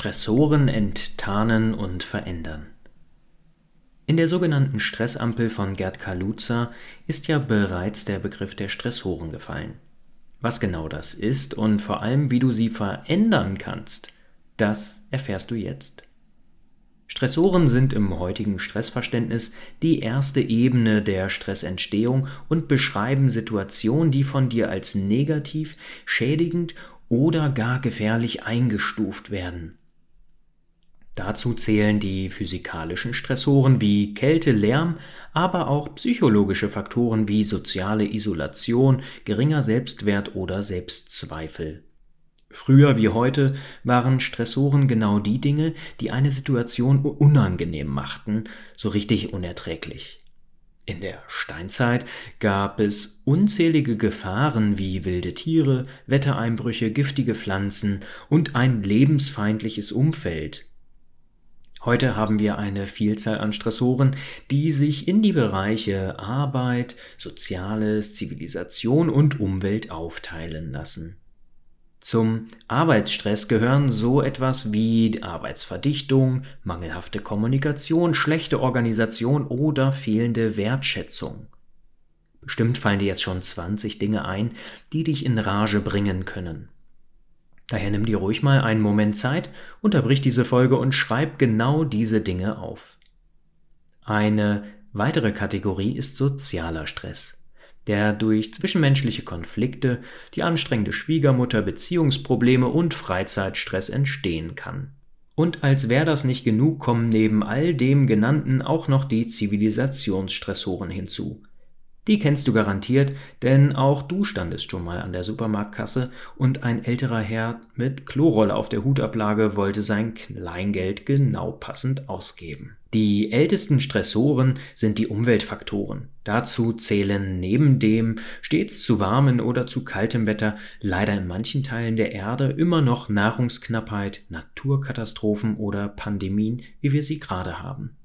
Stressoren enttarnen und verändern. In der sogenannten Stressampel von Gerd Kaluza ist ja bereits der Begriff der Stressoren gefallen. Was genau das ist und vor allem, wie du sie verändern kannst, das erfährst du jetzt. Stressoren sind im heutigen Stressverständnis die erste Ebene der Stressentstehung und beschreiben Situationen, die von dir als negativ, schädigend oder gar gefährlich eingestuft werden. Dazu zählen die physikalischen Stressoren wie Kälte, Lärm, aber auch psychologische Faktoren wie soziale Isolation, geringer Selbstwert oder Selbstzweifel. Früher wie heute waren Stressoren genau die Dinge, die eine Situation unangenehm machten, so richtig unerträglich. In der Steinzeit gab es unzählige Gefahren wie wilde Tiere, Wettereinbrüche, giftige Pflanzen und ein lebensfeindliches Umfeld, Heute haben wir eine Vielzahl an Stressoren, die sich in die Bereiche Arbeit, Soziales, Zivilisation und Umwelt aufteilen lassen. Zum Arbeitsstress gehören so etwas wie Arbeitsverdichtung, mangelhafte Kommunikation, schlechte Organisation oder fehlende Wertschätzung. Bestimmt fallen dir jetzt schon 20 Dinge ein, die dich in Rage bringen können. Daher nimm dir ruhig mal einen Moment Zeit, unterbrich diese Folge und schreib genau diese Dinge auf. Eine weitere Kategorie ist sozialer Stress, der durch zwischenmenschliche Konflikte, die anstrengende Schwiegermutter, Beziehungsprobleme und Freizeitstress entstehen kann. Und als wäre das nicht genug, kommen neben all dem genannten auch noch die Zivilisationsstressoren hinzu, die kennst du garantiert, denn auch du standest schon mal an der Supermarktkasse und ein älterer Herr mit Klorolle auf der Hutablage wollte sein Kleingeld genau passend ausgeben. Die ältesten Stressoren sind die Umweltfaktoren. Dazu zählen neben dem stets zu warmen oder zu kaltem Wetter leider in manchen Teilen der Erde immer noch Nahrungsknappheit, Naturkatastrophen oder Pandemien, wie wir sie gerade haben.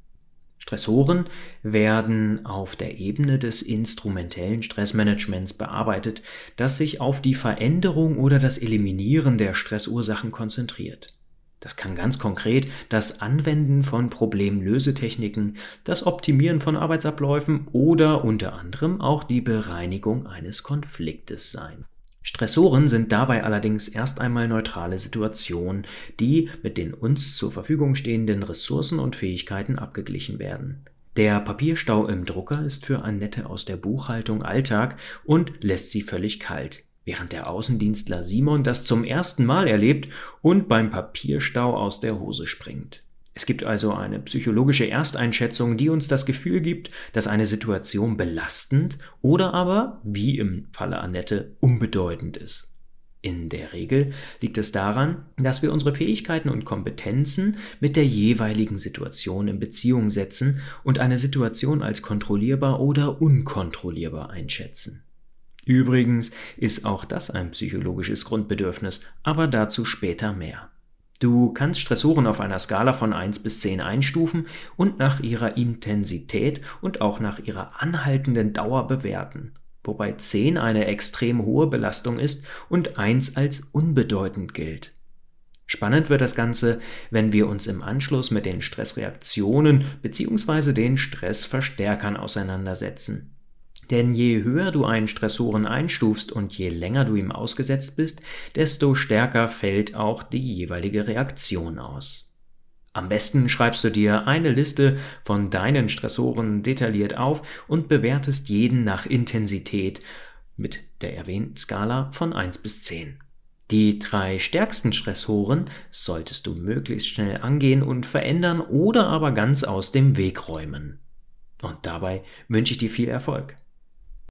Stressoren werden auf der Ebene des instrumentellen Stressmanagements bearbeitet, das sich auf die Veränderung oder das Eliminieren der Stressursachen konzentriert. Das kann ganz konkret das Anwenden von Problemlösetechniken, das Optimieren von Arbeitsabläufen oder unter anderem auch die Bereinigung eines Konfliktes sein. Stressoren sind dabei allerdings erst einmal neutrale Situationen, die mit den uns zur Verfügung stehenden Ressourcen und Fähigkeiten abgeglichen werden. Der Papierstau im Drucker ist für Annette aus der Buchhaltung Alltag und lässt sie völlig kalt, während der Außendienstler Simon das zum ersten Mal erlebt und beim Papierstau aus der Hose springt. Es gibt also eine psychologische Ersteinschätzung, die uns das Gefühl gibt, dass eine Situation belastend oder aber, wie im Falle Annette, unbedeutend ist. In der Regel liegt es daran, dass wir unsere Fähigkeiten und Kompetenzen mit der jeweiligen Situation in Beziehung setzen und eine Situation als kontrollierbar oder unkontrollierbar einschätzen. Übrigens ist auch das ein psychologisches Grundbedürfnis, aber dazu später mehr. Du kannst Stressoren auf einer Skala von 1 bis 10 einstufen und nach ihrer Intensität und auch nach ihrer anhaltenden Dauer bewerten, wobei 10 eine extrem hohe Belastung ist und 1 als unbedeutend gilt. Spannend wird das Ganze, wenn wir uns im Anschluss mit den Stressreaktionen bzw. den Stressverstärkern auseinandersetzen. Denn je höher du einen Stressoren einstufst und je länger du ihm ausgesetzt bist, desto stärker fällt auch die jeweilige Reaktion aus. Am besten schreibst du dir eine Liste von deinen Stressoren detailliert auf und bewertest jeden nach Intensität mit der erwähnten Skala von 1 bis 10. Die drei stärksten Stressoren solltest du möglichst schnell angehen und verändern oder aber ganz aus dem Weg räumen. Und dabei wünsche ich dir viel Erfolg.